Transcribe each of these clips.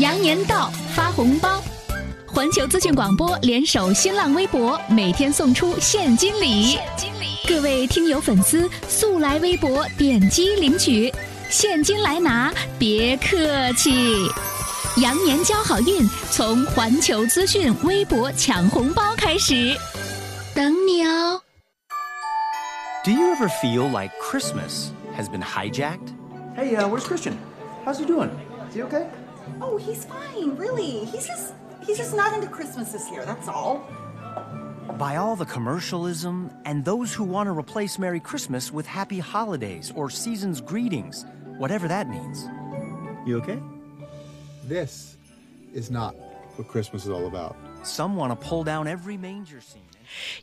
羊年到，发红包！环球资讯广播联手新浪微博，每天送出现金礼。现金礼，各位听友粉丝速来微博点击领取，现金来拿，别客气。羊年交好运，从环球资讯微博抢红包开始，等你哦。Do you ever feel like Christmas has been hijacked? Hey, uh, where's Christian? How's he doing? Is he okay? Oh, he's fine, really. He's just he's just not into Christmas this year, that's all. By all the commercialism and those who want to replace Merry Christmas with Happy Holidays or Season's Greetings, whatever that means. You okay? This is not what Christmas is all about. Some want to pull down every manger scene.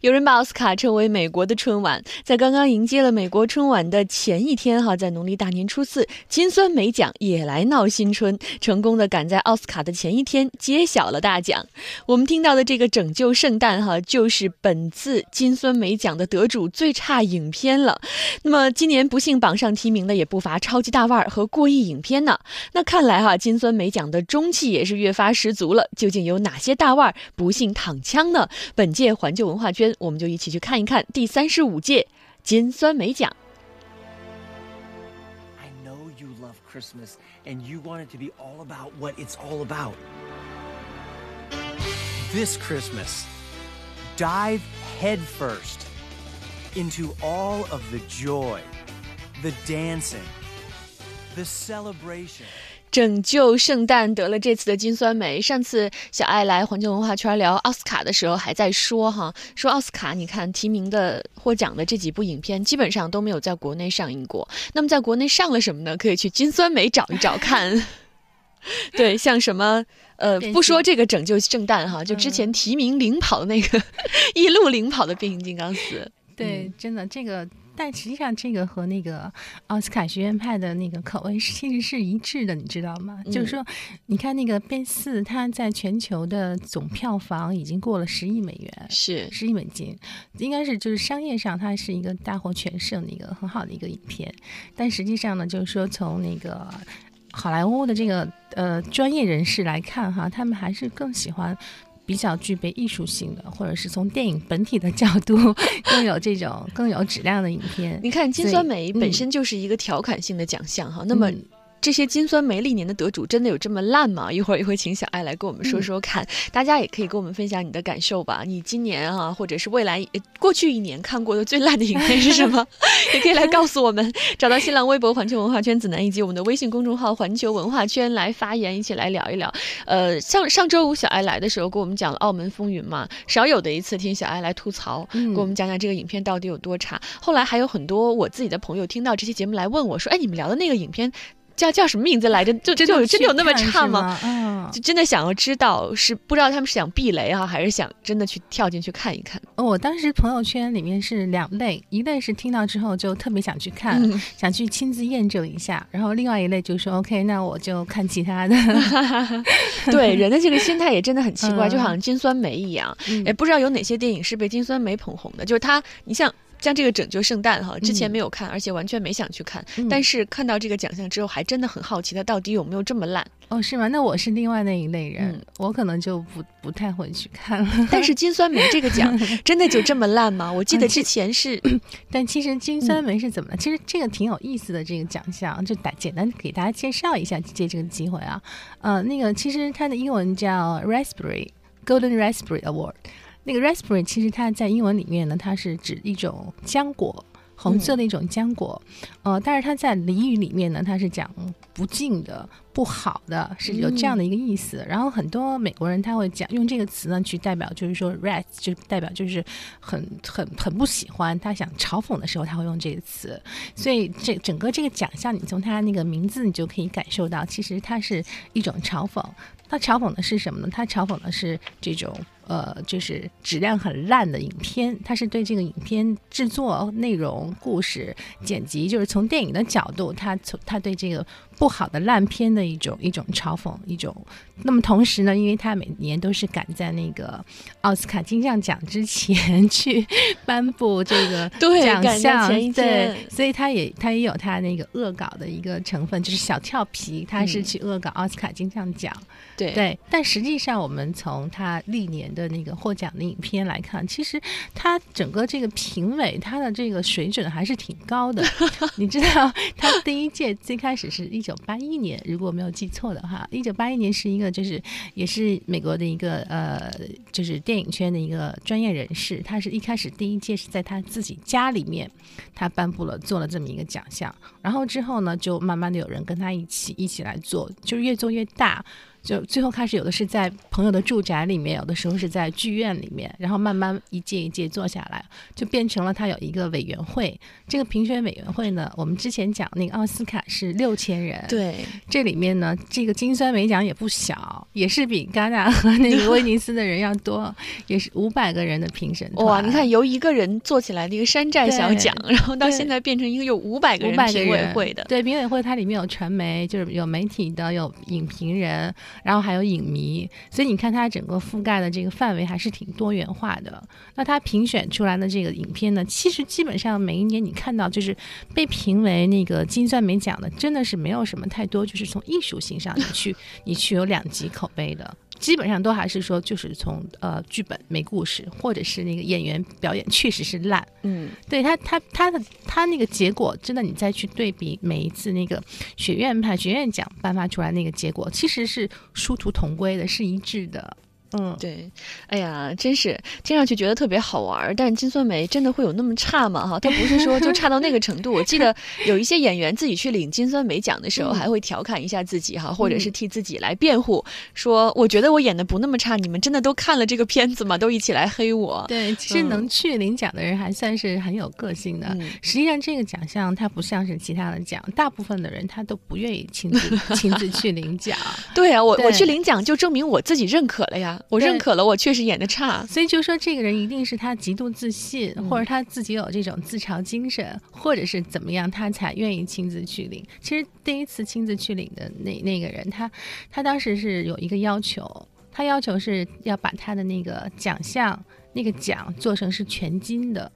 有人把奥斯卡称为美国的春晚，在刚刚迎接了美国春晚的前一天，哈，在农历大年初四，金酸梅奖也来闹新春，成功的赶在奥斯卡的前一天揭晓了大奖。我们听到的这个《拯救圣诞》哈，就是本次金酸梅奖的得主最差影片了。那么今年不幸榜上提名的也不乏超级大腕儿和过亿影片呢。那看来哈，金酸梅奖的中气也是越发十足了。究竟有哪些大腕儿不幸躺枪呢？本届环球文化圈，我们就一起去看一看第三十五届金酸梅奖。 I know you love Christmas and you want it to be all about what it's all about. This Christmas, dive headfirst into all of the joy, the dancing, the celebration. 拯救圣诞得了这次的金酸梅。上次小爱来环球文化圈聊奥斯卡的时候，还在说哈，说奥斯卡，你看提名的获奖的这几部影片，基本上都没有在国内上映过。那么在国内上了什么呢？可以去金酸梅找一找 看。对，像什么呃，不说这个拯救圣诞哈，就之前提名领跑的那个 一路领跑的变形金刚四。对，真的这个，但实际上这个和那个奥斯卡学院派的那个口味其实是一致的，你知道吗？就是说，你看那个变四，它在全球的总票房已经过了十亿美元，是十亿美金，应该是就是商业上它是一个大获全胜的一个很好的一个影片，但实际上呢，就是说从那个。好莱坞的这个呃专业人士来看哈，他们还是更喜欢比较具备艺术性的，或者是从电影本体的角度更有这种更有质量的影片。你看金酸梅本身就是一个调侃性的奖项哈，那么。嗯这些金酸梅历年的得主真的有这么烂吗？一会儿也会请小爱来跟我们说说看，大家也可以跟我们分享你的感受吧。你今年啊，或者是未来呃过去一年看过的最烂的影片是什么？也可以来告诉我们。找到新浪微博“环球文化圈子南”以及我们的微信公众号“环球文化圈”来发言，一起来聊一聊。呃，上上周五小爱来的时候，跟我们讲了《澳门风云》嘛，少有的一次听小爱来吐槽，嗯给我们讲讲这个影片到底有多差。后来还有很多我自己的朋友听到这期节目来问我说：“哎，你们聊的那个影片叫叫什么名字来着？就就有真的有那么差吗？”？嗯，就真的想要知道，是不知道他们是想避雷啊，还是想真的去跳进去看一看？哦我当时朋友圈里面是两类，一类是听到之后就特别想去看，嗯想去亲自验证一下，然后另外一类就说 OK，那我就看其他的。对，人的这个心态也真的很奇怪，嗯就好像金酸梅一样，嗯也不知道有哪些电影是被金酸梅捧红的。就是他，你像像这个《拯救圣诞》哈，之前没有看，而且完全没想去看，嗯但是看到这个奖项之后，还真的很好奇，它到底有没有这么烂？哦，是吗？那我是另外那一类人，嗯我可能就不不太会去看了。但是金酸梅这个奖 真的就这么烂吗？我记得之前是，但其实金酸梅是怎么了？其实这个挺有意思的，这个奖项就打简单给大家介绍一下，借这个机会啊，呃，那个其实它的英文叫 Raspberry Golden Raspberry Award。那个 raspberry 其实它在英文里面呢，它是指一种浆果，红色的一种浆果。呃，但是它在俚语里面呢，它是讲不敬的、不好的，是有这样的一个意思。然后很多美国人他会讲用这个词呢，去代表就是说 “rat”，就代表就是很很很不喜欢，他想嘲讽的时候他会用这个词。所以这整个这个奖项，你从它那个名字你就可以感受到，其实它是一种嘲讽。他嘲讽的是什么呢？他嘲讽的是这种呃，就是质量很烂的影片。他是对这个影片制作、内容、故事、剪辑，就是从电影的角度，他从他对这个不好的烂片的一种一种嘲讽，一种。那么同时呢，因为他每年都是赶在那个奥斯卡金像奖之前去颁布这个 奖项，对，所以他也他也有他那个恶搞的一个成分，就是小俏皮，他是嗯去恶搞奥斯卡金像奖。对对，但实际上我们从他历年的那个获奖的影片来看，其实他整个这个评委他的这个水准还是挺高的。你知道，他第一届最开始是一九八一年，如果没有记错的话，一九八一年是一个就是也是美国的一个呃，就是电影圈的一个专业人士，他是一开始第一届是在他自己家里面，他颁布了做了这么一个奖项，然后之后呢，就慢慢的有人跟他一起一起来做，就是越做越大。就最后开始有的是在朋友的住宅里面，有的时候是在剧院里面，然后慢慢一届一届做下来，就变成了他有一个委员会。这个评选委员会呢，我们之前讲那个奥斯卡是六千人，，对，这里面呢，这个金酸梅奖也不小，也是比戛纳和那个威尼斯的人要多，也是五百个人的评审团。哇，你看由一个人做起来的一个山寨小奖，然后到现在变成一个有五百个五人评委会的，对评委会，它里面有传媒，就是有媒体的，有影评人，然后还有影迷，所以你看它整个覆盖的这个范围还是挺多元化的。那它评选出来的这个影片呢，其实基本上每一年你看到就是被评为那个金酸梅奖的，真的是没有什么太多，就是从艺术性上你去你去有两极口碑的。基本上都还是说，就是从呃剧本没故事，或者是那个演员表演确实是烂，嗯，对他，他他的他那个结果，真的你再去对比每一次那个学院派学院奖颁发出来那个结果，其实是殊途同归的，是一致的。嗯，对，哎呀，真是听上去觉得特别好玩儿，但金酸梅真的会有那么差吗？哈，它不是说就差到那个程度。我记得有一些演员自己去领金酸梅奖的时候，嗯还会调侃一下自己哈，或者是替自己来辩护，说我觉得我演的不那么差，你们真的都看了这个片子吗？都一起来黑我。对，其实嗯能去领奖的人还算是很有个性的。嗯实际上，这个奖项它不像是其他的奖，大部分的人他都不愿意亲自 亲自去领奖。对啊，我我去领奖就证明我自己认可了呀，我认可了我确实演的差。所以就说这个人一定是他极度自信，嗯或者他自己有这种自嘲精神，或者是怎么样，他才愿意亲自去领。其实第一次亲自去领的那那个人，他他当时是有一个要求，他要求是要把他的那个奖项。那个奖做成是全金的，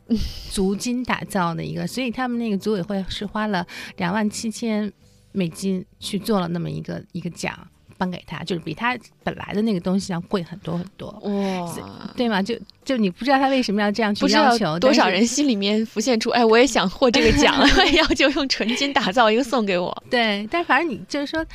足金打造的一个，所以他们那个组委会是花了两万七千美金去做了那么一个一个奖，颁给他，就是比他本来的那个东西要贵很多很多。哇，对吗？就就你不知道他为什么要这样去要求，多少人心里面浮现出，哎，我也想获这个奖，然后就用纯金打造一个送给我。对，但反正你就是说。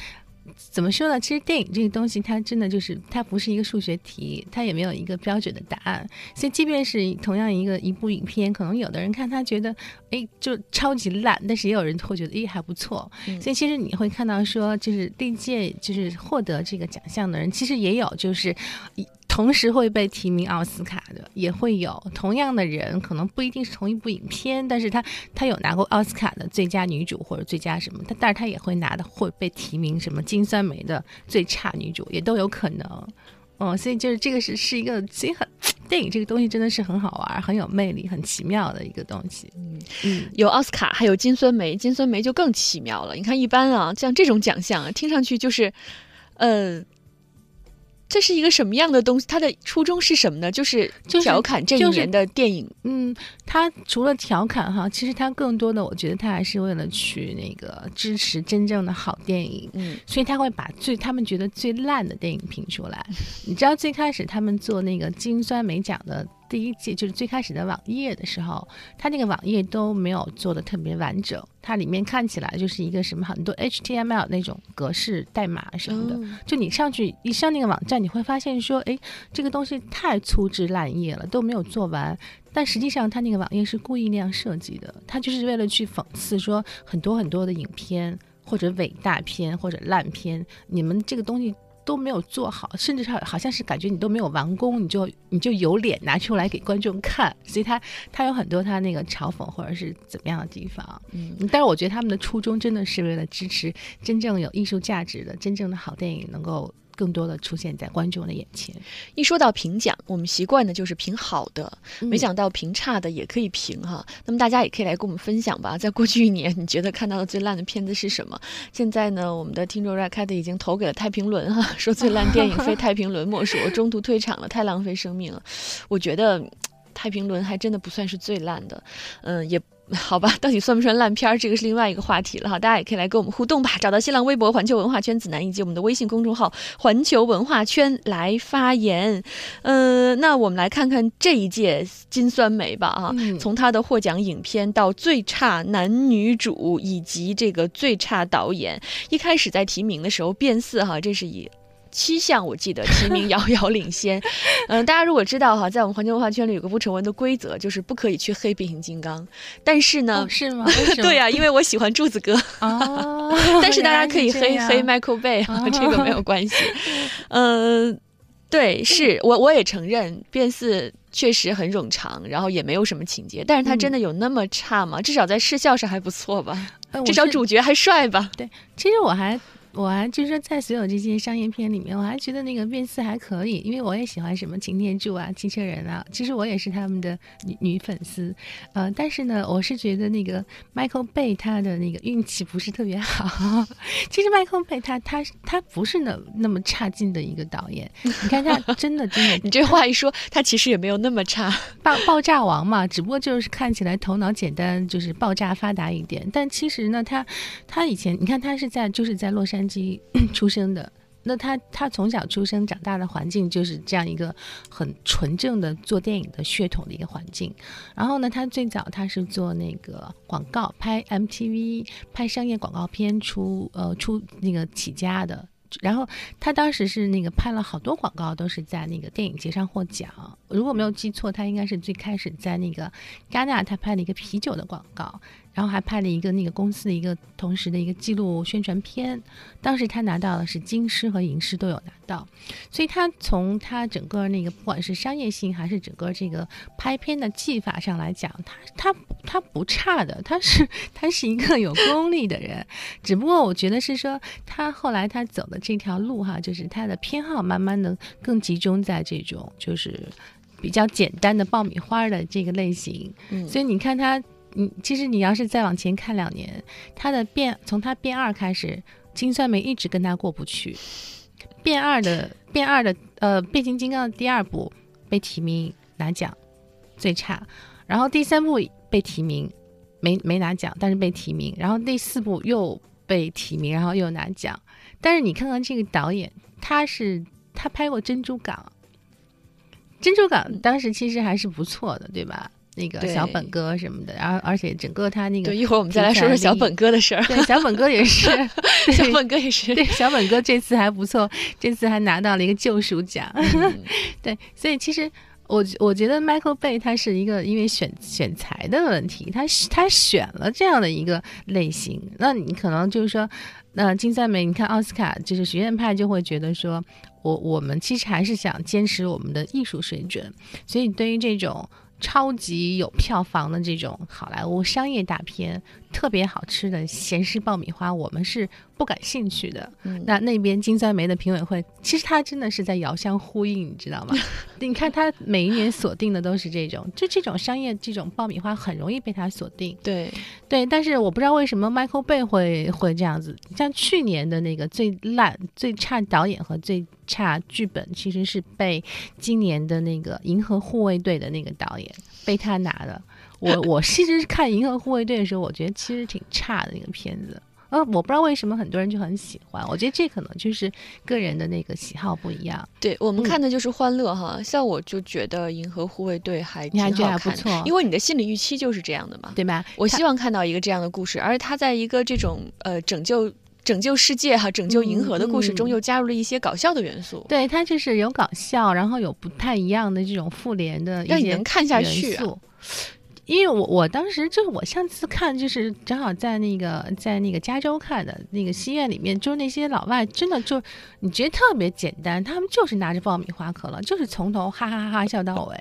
怎么说呢？其实电影这个东西，它真的就是它不是一个数学题，它也没有一个标准的答案。所以，即便是同样一个一部影片，可能有的人看他觉得，哎，就超级烂，但是也有人会觉得，哎，还不错。嗯所以，其实你会看到说，就是历届就是获得这个奖项的人，其实也有就是一同时会被提名奥斯卡的，也会有同样的人，可能不一定是同一部影片，但是他他有拿过奥斯卡的最佳女主或者最佳什么，他但是他也会拿的会被提名什么金酸梅的最差女主，也都有可能。哦，所以就是这个是是一个其实很电影这个东西真的是很好玩、很有魅力、很奇妙的一个东西。嗯有奥斯卡，还有金酸梅，金酸梅就更奇妙了。你看，一般啊，像这种奖项啊，听上去就是，呃，这是一个什么样的东西？它的初衷是什么呢？就是就是调侃这一就是年的电影。嗯，他除了调侃哈，其实他更多的我觉得他还是为了去那个支持真正的好电影。嗯所以他会把最他们觉得最烂的电影评出来。你知道最开始他们做那个金酸梅奖的第一季，就是最开始的网页的时候，它那个网页都没有做的特别完整，它里面看起来就是一个什么很多 HTML 那种格式代码什么的。哦就你上去一上那个网站，你会发现说，哎，这个东西太粗制滥竽了，都没有做完。但实际上，它那个网页是故意那样设计的，它就是为了去讽刺说很多很多的影片或者伟大片或者烂片，你们这个东西都没有做好，甚至是好像是感觉你都没有完工，你就你就有脸拿出来给观众看，所以他他有很多他那个嘲讽或者是怎么样的地方。嗯，但是我觉得他们的初衷真的是为了支持真正有艺术价值的、真正的好电影能够更多的出现在观众的眼前。一说到评奖，我们习惯的就是评好的，嗯没想到评差的也可以评哈。那么大家也可以来跟我们分享吧，在过去一年，你觉得看到的最烂的片子是什么？现在呢，我们的听众 r a c a t 已经投给了太平轮哈，说最烂电影非太平轮莫属，我中途退场了，太浪费生命了。我觉得太平轮还真的不算是最烂的，嗯，也。好吧，到底算不算烂片儿，这个是另外一个话题了哈。大家也可以来跟我们互动吧，找到新浪微博“环球文化圈子南”以及我们的微信公众号“环球文化圈”来发言。呃，那我们来看看这一届金酸梅吧啊，嗯从他的获奖影片到最差男女主以及这个最差导演，一开始在提名的时候变四哈，这是以。七项我记得提名遥遥领先，嗯、大家如果知道哈，在我们环球文化圈里有个不成文的规则，就是不可以去黑变形金刚。但是呢，哦，是吗？对呀、因为我喜欢柱子哥，哦，但是大家可以黑黑 Michael Bay 啊，哦这个没有关系。嗯、对，是我我也承认变四确实很冗长，然后也没有什么情节，但是它真的有那么差吗？至少在视效上还不错吧，呃至少主角还帅吧。对，其实我还我还就是说，在所有这些商业片里面，我还觉得那个变四还可以，因为我也喜欢什么擎天柱啊、机器人啊，其实我也是他们的女女粉丝，呃，但是呢，我是觉得那个 Michael Bay 他的那个运气不是特别好。其实 Michael Bay 他他他不是那那么差劲的一个导演，你看他真的真的你这话一说，他其实也没有那么差。爆爆炸王嘛，只不过就是看起来头脑简单，就是爆炸发达一点。但其实呢，他他以前你看他是在就是在洛杉矶 出生的。那他他从小出生长大的环境就是这样一个很纯正的做电影的血统的一个环境。然后呢，他最早他是做那个广告，拍 MTV 拍商业广告片出呃出那个起家的。然后他当时是那个拍了好多广告，都是在那个电影节上获奖。如果没有记错，他应该是最开始在那个戛纳，他拍了一个啤酒的广告，然后还拍了一个那个公司的一个同时的一个记录宣传片。当时他拿到的是金狮和银狮都有拿到，所以他从他整个那个不管是商业性还是整个这个拍片的技法上来讲，他他他不差的，他是他是一个有功力的人。只不过我觉得是说他后来他走的这条路哈，就是他的偏好慢慢的更集中在这种就是比较简单的爆米花的这个类型。嗯所以你看他，你其实你要是再往前看两年，他的变从他变二开始，金酸梅一直跟他过不去。变二的变二的呃变形金刚的第二部被提名拿奖最差，然后第三部被提名没没拿奖，但是被提名，然后第四部又被提名，然后又拿奖。但是你看看这个导演，他是他拍过《珍珠港》，《珍珠港》当时其实还是不错的，对吧？那个小本哥什么的，然后而且整个他那个对，一会儿我们再来说说小本哥的事儿。对小本哥也是，小本哥也是对，小本哥这次还不错，这次还拿到了一个救赎奖。嗯对，所以其实我我觉得 Michael Bay 他是一个因为选选材的问题，他他选了这样的一个类型，那你可能就是说，那金赛美，你看奥斯卡就是学院派就会觉得说，我我们其实还是想坚持我们的艺术水准，所以对于这种。超级有票房的这种好莱坞商业大片，特别好吃的咸湿爆米花，我们是不感兴趣的。嗯那那边金酸梅的评委会，其实他真的是在遥相呼应，你知道吗？你看他每一年锁定的都是这种，就这种商业这种爆米花很容易被他锁定。对，对，但是我不知道为什么 Michael Bay 会会这样子。像去年的那个最烂、最差导演和最差剧本，其实是被今年的那个《银河护卫队》的那个导演被他拿的。我 我其实看《银河护卫队》的时候，我觉得其实挺差的那个片子。呃，我不知道为什么很多人就很喜欢，我觉得这可能就是个人的那个喜好不一样。对我们嗯看的就是欢乐哈，像我就觉得《银河护卫队》还挺你还觉得好看的，还不错因为你的心理预期就是这样的嘛。对吧？我希望看到一个这样的故事，而他在一个这种呃拯救拯救世界哈、拯救银河的故事中，又加入了一些搞笑的元素，对它就是有搞笑，然后有不太一样的这种复联的一让你些能看下去。因为我我当时就是我上次看就是正好在那个在那个加州看的那个戏院里面，就是那些老外真的就你觉得特别简单，他们就是拿着爆米花可乐，就是从头哈哈哈哈笑到尾。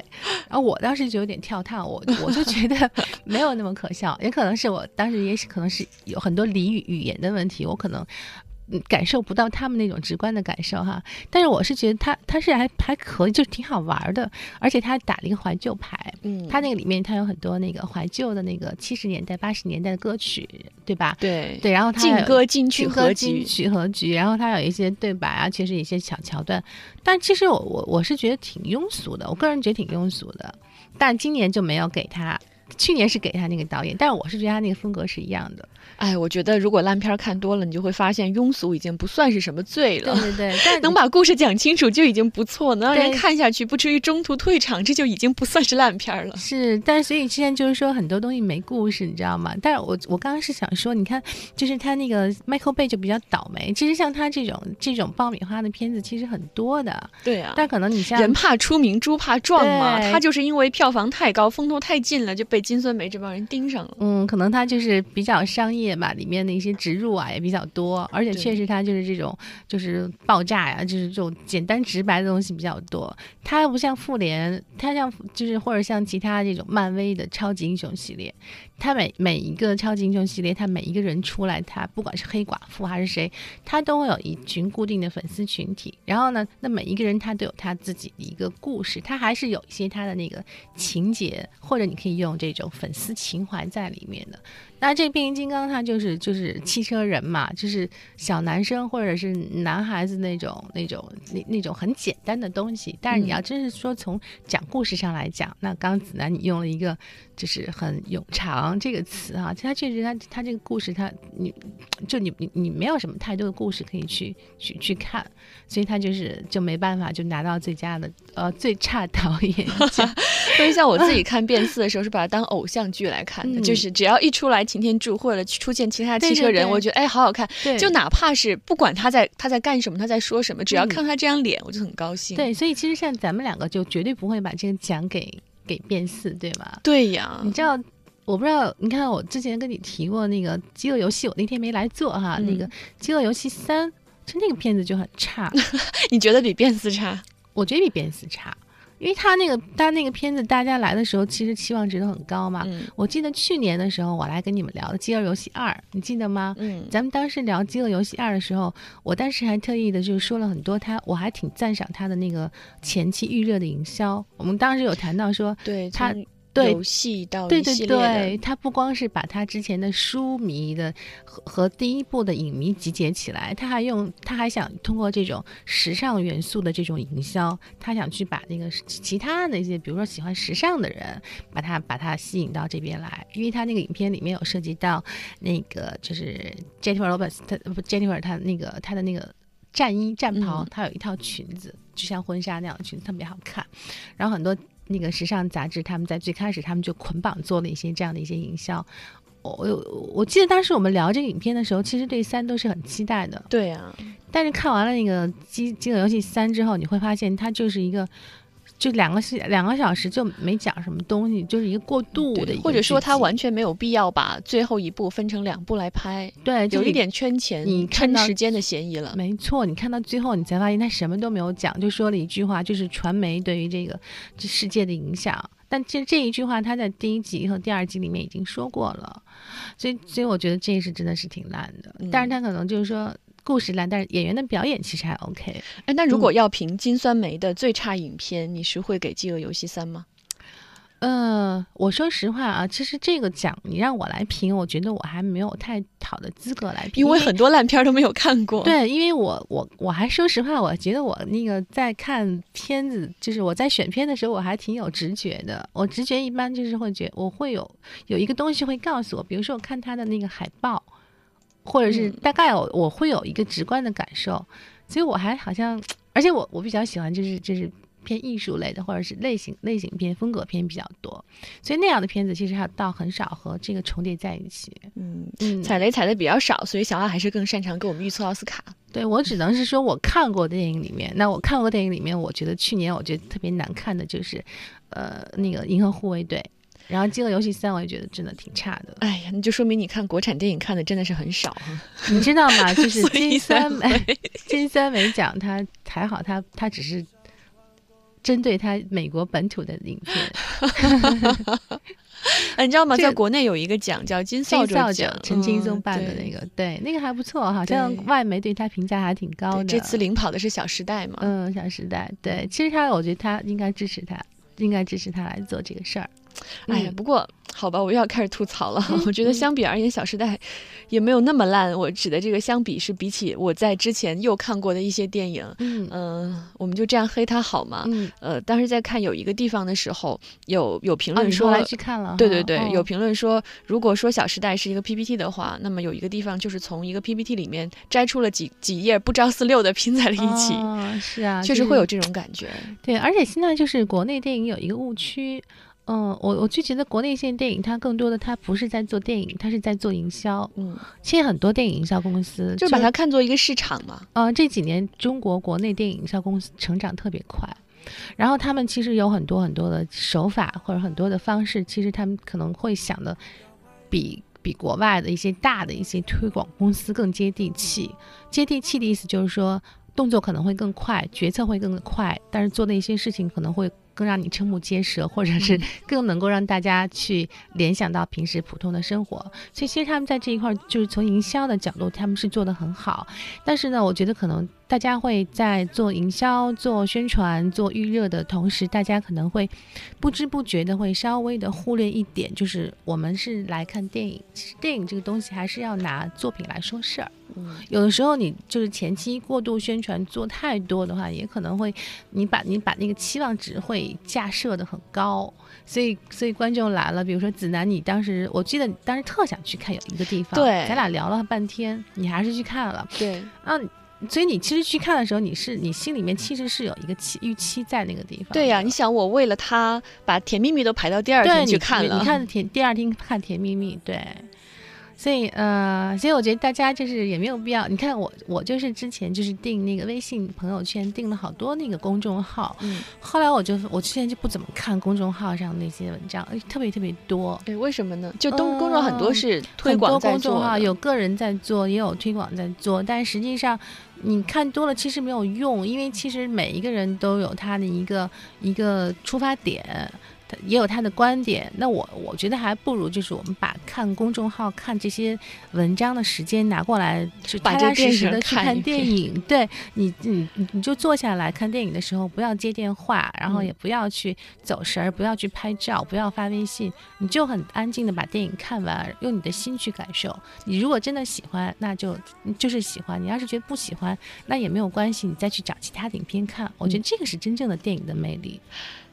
然后我当时就有点跳趟，我我就觉得 没有那么可笑，也可能是我当时也是可能是有很多俚语语言的问题，我可能嗯感受不到他们那种直观的感受哈。但是我是觉得他他是还还可以，就是挺好玩的，而且他打了一个怀旧牌。嗯，他那个里面他有很多那个怀旧的那个七十年代、八十年代的歌曲，对吧？对对，然后他有劲歌金曲金合集金曲合集，然后他有一些对白啊，确实一些小桥段，但其实我我我是觉得挺庸俗的，我个人觉得挺庸俗的，但今年就没有给他，去年是给他那个导演，但是我是觉得他那个风格是一样的，哎，我觉得如果烂片儿看多了，你就会发现庸俗已经不算是什么罪了。对对对，但 能把故事讲清楚就已经不错，能让人看下去不至于中途退场，这就已经不算是烂片儿了。是，但所以之前就是说很多东西没故事，你知道吗？但是我我刚刚是想说，你看，就是他那个 Michael Bay 就比较倒霉。其实像他这种这种爆米花的片子，其实很多的，对啊，但可能你像人怕出名，猪怕壮嘛。他就是因为票房太高，风头太劲了，就被金酸梅这帮人盯上了。嗯，可能他就是比较商业吧，里面的一些植入啊也比较多，而且确实他就是这种就是爆炸呀、就是这种简单直白的东西比较多。它不像复联，它像就是或者像其他这种漫威的超级英雄系列，他每每一个超级英雄系列，他每一个人出来，他不管是黑寡妇还是谁，他都会有一群固定的粉丝群体。然后呢，那每一个人他都有他自己的一个故事，他还是有一些他的那个情节，或者你可以用这种粉丝情怀在里面的。那这变形金刚它就是就是汽车人嘛，就是小男生或者是男孩子那种那种那那种很简单的东西。但是你要真是说从讲故事上来讲，那刚子楠你用了一个就是很冗长这个词啊，它确实它它这个故事它你就你你你没有什么太多的故事可以去去去看，所以他就是就没办法就拿到最佳的呃最差导演奖。所以像我自己看变四的时候，是把它当偶像剧来看的，嗯就是只要一出来擎天柱或者出现其他汽车人，对对对我觉得哎好好看。对就哪怕是不管他在他在干什么，他在说什么，只要嗯看他这张脸，我就很高兴。对，所以其实像咱们两个就绝对不会把这个奖给给变四，对吧？对呀，你知道，我不知道，你看我之前跟你提过那个《饥饿游戏》，我那天没来做哈，嗯那个《饥饿游戏三》，就那个片子就很差，你觉得比变四差？我觉得比变四差，因为他那个他那个片子，大家来的时候其实期望值都很高嘛。嗯我记得去年的时候，我来跟你们聊的《饥饿游戏二》，你记得吗？嗯，咱们当时聊《饥饿游戏二》的时候，我当时还特意的就是说了很多他，我还挺赞赏他的那个前期预热的营销。我们当时有谈到说，对，他游戏到对对对，他不光是把他之前的书迷的和和第一部的影迷集结起来，他还用他还想通过这种时尚元素的这种营销，他想去把那个其他的一些，比如说喜欢时尚的人，把他把他吸引到这边来，因为他那个影片里面有涉及到那个就是 Jennifer Lopez，他不 Jennifer 他那个他的那个。战衣战袍嗯，它有一套裙子，就像婚纱那样的裙子，特别好看。然后很多那个时尚杂志，他们在最开始他们就捆绑做了一些这样的一些营销。我我我记得当时我们聊这个影片的时候，其实对三都是很期待的。对啊，但是看完了那个《饥饥饿游戏三》之后，你会发现它就是一个，就两个小两个小时就没讲什么东西，就是一个过渡的一个或者说他完全没有必要把最后一部分成两部来拍，对有一点圈钱、你撑时间的嫌疑了。没错，你看到最后，你才发现他什么都没有讲，就说了一句话，就是传媒对于这个这世界的影响。但其实这一句话他在第一集和第二集里面已经说过了，所以所以我觉得这是真的是挺烂的。嗯但是他可能就是说故事烂，但是演员的表演其实还 OK。哎，那如果要评金酸梅的最差影片，你是会给《饥饿游戏三》吗？呃，我说实话啊，其实这个奖你让我来评，我觉得我还没有太好的资格来评，因为很多烂片儿都没有看过。，对，因为我我我还说实话，我觉得我那个在看片子，就是我在选片的时候，我还挺有直觉的。我直觉一般就是会觉我会有有一个东西会告诉我，比如说我看他的那个海报，或者是嗯大概我我会有一个直观的感受，所以我还好像，而且我我比较喜欢就是就是。偏艺术类的，或者是类型类型片、风格片比较多，所以那样的片子其实还倒很少和这个重叠在一起。嗯，嗯，踩雷踩的比较少，所以小爱还是更擅长给我们预测奥斯卡。对我只能是说，我看过电影里面，那我看过电影里面，我觉得去年我觉得特别难看的就是，呃，那个《银河护卫队》，然后《饥饿游戏三》，我也觉得真的挺差的。哎呀，那就说明你看国产电影看的真的是很少哈。你知道吗？就 是金三美，金三美奖，它还好，它它只是针对它美国本土的影片。哎你知道吗？在国内有一个奖叫金金扫帚奖，陈金松嗯办的那个，对，那个还不错，好像外媒对他评价还挺高的。这次领跑的是《小时代》嘛？嗯，小时代，对，其实他，我觉得他应该支持他，应该支持他来做这个事儿。哎呀，嗯不过好吧，我又要开始吐槽了。嗯 我觉得嗯相比而言，《小时代》也没有那么烂。我指的这个相比是比起我在之前又看过的一些电影，嗯嗯、我们就这样黑它好吗？嗯，呃，当时在看有一个地方的时候，有有评哦，论说，你后来去看了？对对对，哦有评论说，如果说《小时代》是一个 PPT 的话，那么有一个地方就是从一个 PPT 里面摘出了几几页不着四六的拼在了一起，哦是啊，确实会有这种感觉。对，而且现在就是国内电影有一个误区，嗯，我我就觉得国内现在电影它更多的它不是在做电影，它是在做营销。嗯，现在很多电影营销公司就把它看作一个市场嘛。嗯，这几年中国国内电影营销公司成长特别快，然后他们其实有很多很多的手法或者很多的方式，其实他们可能会想的比比国外的一些大的一些推广公司更接地气。接地气的意思就是说，动作可能会更快，决策会更快，但是做的一些事情可能会更让你瞠目结舌，或者是更能够让大家去联想到平时普通的生活。所以其实他们在这一块儿，就是从营销的角度，他们是做得很好。但是呢，我觉得可能大家会在做营销、做宣传、做预热的同时，大家可能会不知不觉的会稍微的忽略一点，就是我们是来看电影，其实电影这个东西还是要拿作品来说事儿。嗯，有的时候你就是前期过度宣传做太多的话，也可能会你把你把那个期望值会架设的很高，所以所以观众来了，比如说子楠，你当时我记得你当时特想去看有一个地方，对咱俩聊了半天，你还是去看了对，啊。所以你其实去看的时候，你是你心里面其实是有一个期预期在那个地方。对呀、你想我为了他把《甜蜜蜜》都排到第二天去看了，你看甜第二天看《甜蜜蜜》，对。所以呃，所以我觉得大家就是也没有必要。你看我，我就是之前就是订那个微信朋友圈，订了好多那个公众号。嗯，后来我就我之前就不怎么看公众号上那些文章，哎特别特别多。对，为什么呢？就都公众很多嗯是推很多广在公众号有个人在做，也有推广在做，但实际上你看多了其实没有用，因为其实每一个人都有他的一个一个出发点。他也有他的观点，那我我觉得还不如就是我们把看公众号、看这些文章的时间拿过来，就把踏踏实实的去看电影。对你，你你你就坐下来看电影的时候，不要接电话，然后嗯也不要去走神儿，不要去拍照，不要发微信，你就很安静的把电影看完，用你的心去感受。你如果真的喜欢，那就就是喜欢；你要是觉得不喜欢，那也没有关系，你再去找其他的影片看。我觉得这个是真正的电影的魅力。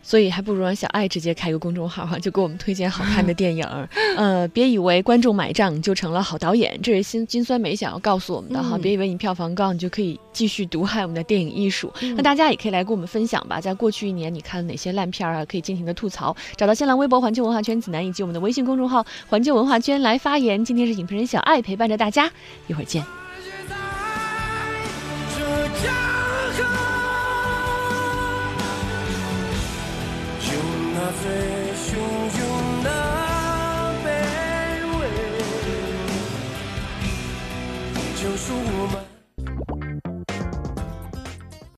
所以还不如让小爱直接开个公众号哈，就给我们推荐好看的电影儿。呃，别以为观众买账就成了好导演，这是辛金酸梅想要告诉我们的哈。嗯别以为你票房高，你就可以继续毒害我们的电影艺术。嗯那大家也可以来跟我们分享吧，在过去一年你看了哪些烂片啊？可以尽情的吐槽。找到新浪微博环球文化圈子楠以及我们的微信公众号环球文化圈来发言。今天是影评人小爱陪伴着大家，一会儿见。